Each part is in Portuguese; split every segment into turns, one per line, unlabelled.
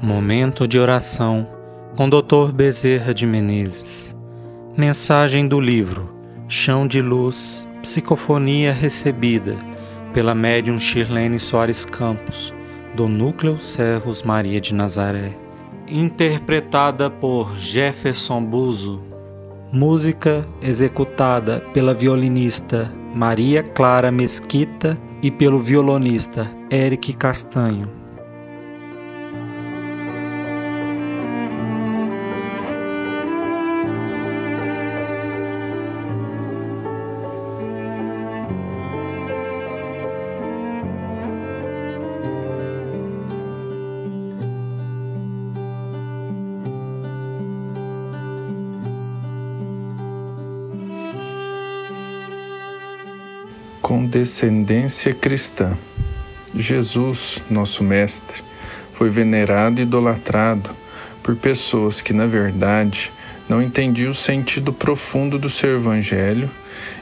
Momento de oração com Dr. Bezerra de Menezes. Mensagem do livro Chão de Luz, Psicofonia recebida pela médium Shirlene Soares Campos, do Núcleo Servos Maria de Nazaré. Interpretada por Jefferson Buzo. Música executada pela violinista Maria Clara Mesquita e pelo violonista Eric Castanho.
Condescendência cristã. Jesus, nosso Mestre, foi venerado e idolatrado por pessoas que, na verdade, não entendiam o sentido profundo do seu Evangelho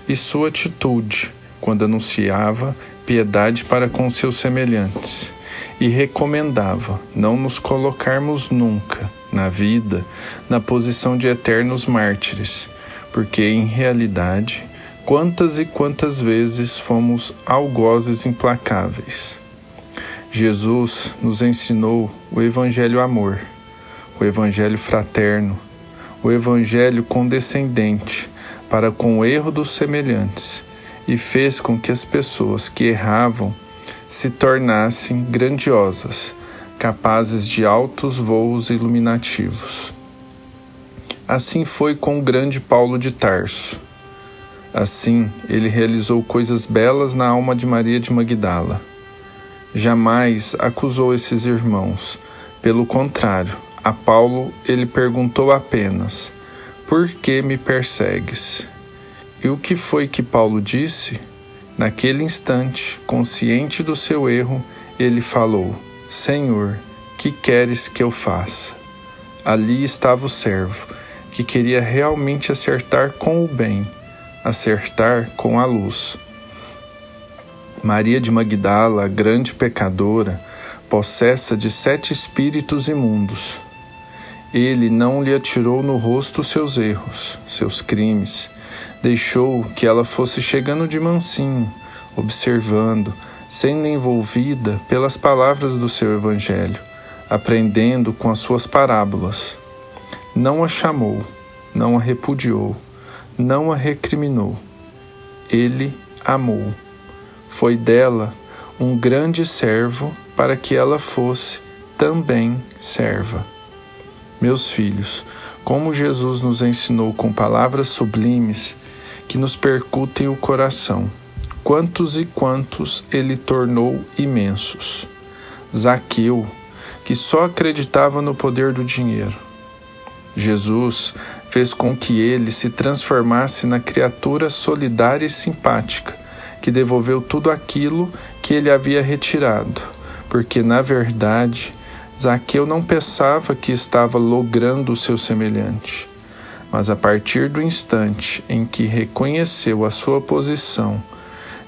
e sua atitude quando anunciava piedade para com seus semelhantes e recomendava não nos colocarmos nunca, na vida, na posição de eternos mártires, porque, em realidade, Quantas e quantas vezes fomos algozes implacáveis. Jesus nos ensinou o Evangelho amor, o Evangelho fraterno, o Evangelho condescendente para com o erro dos semelhantes e fez com que as pessoas que erravam se tornassem grandiosas, capazes de altos voos iluminativos. Assim foi com o grande Paulo de Tarso Assim, ele realizou coisas belas na alma de Maria de Magdala. Jamais acusou esses irmãos. Pelo contrário, a Paulo ele perguntou apenas: Por que me persegues? E o que foi que Paulo disse? Naquele instante, consciente do seu erro, ele falou: Senhor, que queres que eu faça? Ali estava o servo, que queria realmente acertar com o bem acertar com a luz. Maria de Magdala, grande pecadora, possessa de sete espíritos imundos. Ele não lhe atirou no rosto seus erros, seus crimes. Deixou que ela fosse chegando de mansinho, observando, sendo envolvida pelas palavras do seu Evangelho, aprendendo com as suas parábolas. Não a chamou, não a repudiou, não a recriminou. Ele amou. Foi dela um grande servo para que ela fosse também serva. Meus filhos, como Jesus nos ensinou com palavras sublimes que nos percutem o coração, quantos e quantos ele tornou imensos. Zaqueu, que só acreditava no poder do dinheiro. Jesus fez com que ele se transformasse na criatura solidária e simpática, que devolveu tudo aquilo que ele havia retirado, porque, na verdade, Zaqueu não pensava que estava logrando o seu semelhante. Mas a partir do instante em que reconheceu a sua posição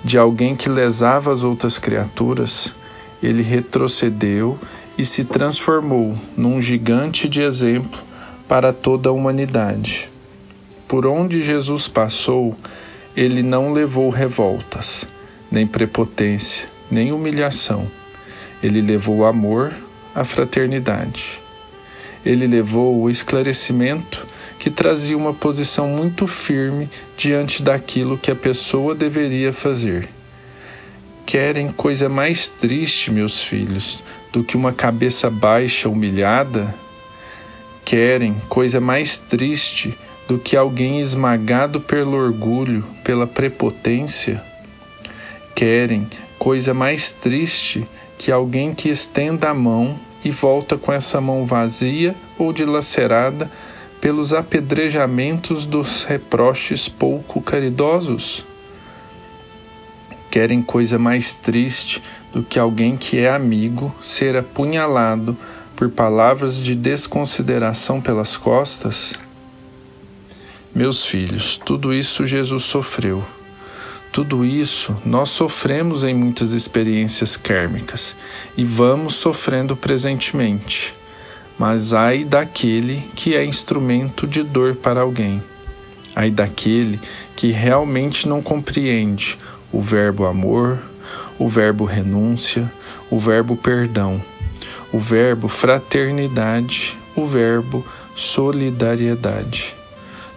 de alguém que lesava as outras criaturas, ele retrocedeu e se transformou num gigante de exemplo para toda a humanidade. Por onde Jesus passou, ele não levou revoltas, nem prepotência, nem humilhação. Ele levou amor, a fraternidade. Ele levou o esclarecimento que trazia uma posição muito firme diante daquilo que a pessoa deveria fazer. Querem coisa mais triste, meus filhos, do que uma cabeça baixa, humilhada? Querem coisa mais triste do que alguém esmagado pelo orgulho, pela prepotência? Querem coisa mais triste que alguém que estenda a mão e volta com essa mão vazia ou dilacerada pelos apedrejamentos dos reproches pouco caridosos? Querem coisa mais triste do que alguém que é amigo ser apunhalado por palavras de desconsideração pelas costas? Meus filhos, tudo isso Jesus sofreu. Tudo isso nós sofremos em muitas experiências kármicas e vamos sofrendo presentemente. mas ai daquele que é instrumento de dor para alguém. Ai daquele que realmente não compreende o verbo amor, o verbo renúncia, o verbo perdão, o verbo fraternidade, o verbo solidariedade.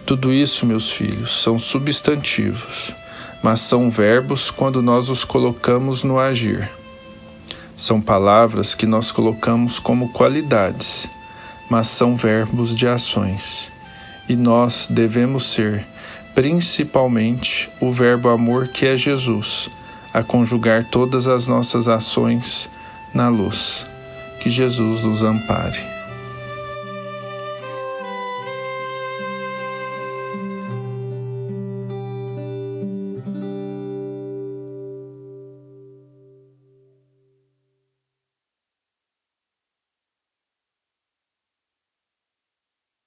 Tudo isso, meus filhos, são substantivos, mas são verbos quando nós os colocamos no agir. São palavras que nós colocamos como qualidades, mas são verbos de ações. E nós devemos ser, principalmente, o verbo amor que é Jesus, a conjugar todas as nossas ações na luz. Que Jesus nos ampare.